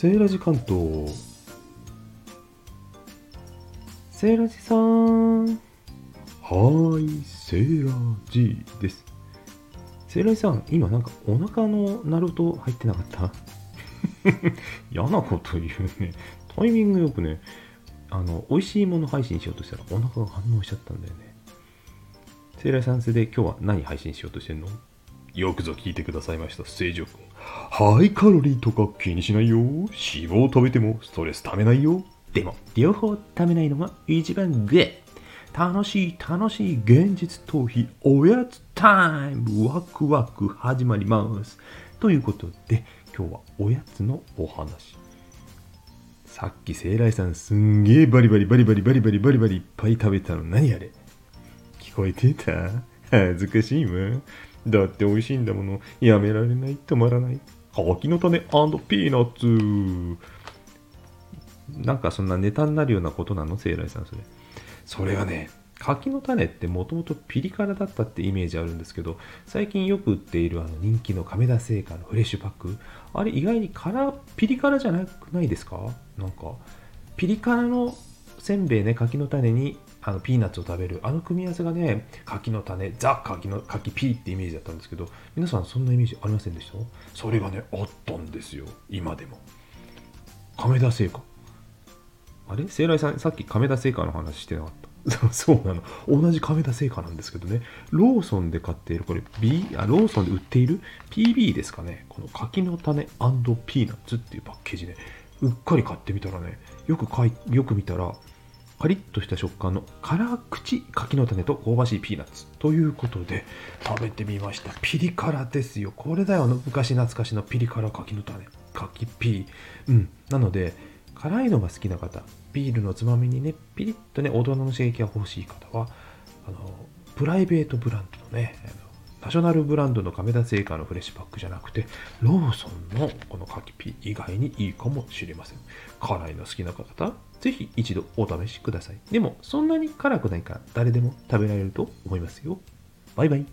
セーラジ関東。セーラジさん。はーいセーラジです。セーラジさん今なんかお腹のナルト入ってなかった？嫌なこと言うね。タイミングよくねあの美味しいもの配信しようとしたらお腹が反応しちゃったんだよね。セーラジさんそれで今日は何配信しようとしてんの？よくぞ聞いてくださいました、聖女君。ハイカロリーとか気にしないよ。脂肪を食べてもストレスためないよ。でも、両方食べないのが一番グッ楽しい楽しい現実逃避おやつタイムワクワク始まります。ということで、今日はおやつのお話。さっきセイライさんすんげえバリバリバリバリバリバリバリバリいっぱい食べたの何あれ聞こえてた恥ずかしいわ。だって美味しいんだもの。やめられない、止まらない。柿の種ピーナッツ。なんかそんなネタになるようなことなの？セイライさん、それ。それがね、柿の種ってもともとピリ辛だったってイメージあるんですけど、最近よく売っているあの人気の亀田製菓のフレッシュパック、あれ意外に辛、ピリ辛じゃなくないですか？なんか、ピリ辛のせんべいね、柿の種にあのピーナッツを食べる。あの組み合わせがね柿の種ザ柿の柿ピーってイメージだったんですけど皆さんそんなイメージありませんでした？それがねあったんですよ。今でも。亀田製菓。あれ？聖来さんさっき亀田製菓の話してなかった？そうなの。同じ亀田製菓なんですけどね。ローソンで買っているこれ、B、あローソンで売っている PB ですかね。この柿の種ピーナッツっていうパッケージね。うっかり買ってみたらねよくかいよく見たらカリッとした食感の辛口柿の種と香ばしいピーナッツ。ということで食べてみました。ピリ辛ですよ。これだよ。昔懐かしのピリ辛柿の種。柿ピーうん。なので辛いのが好きな方ビールのつまみにねピリッとね大人の刺激が欲しい方はあのプライベートブランドのねナショナルブランドの亀田製菓のフレッシュパックじゃなくてローソンのこの柿ピー以外にいいかもしれません辛いの好きな方ぜひ一度お試しください。でも、そんなに辛くないから誰でも食べられると思いますよ。バイバイ。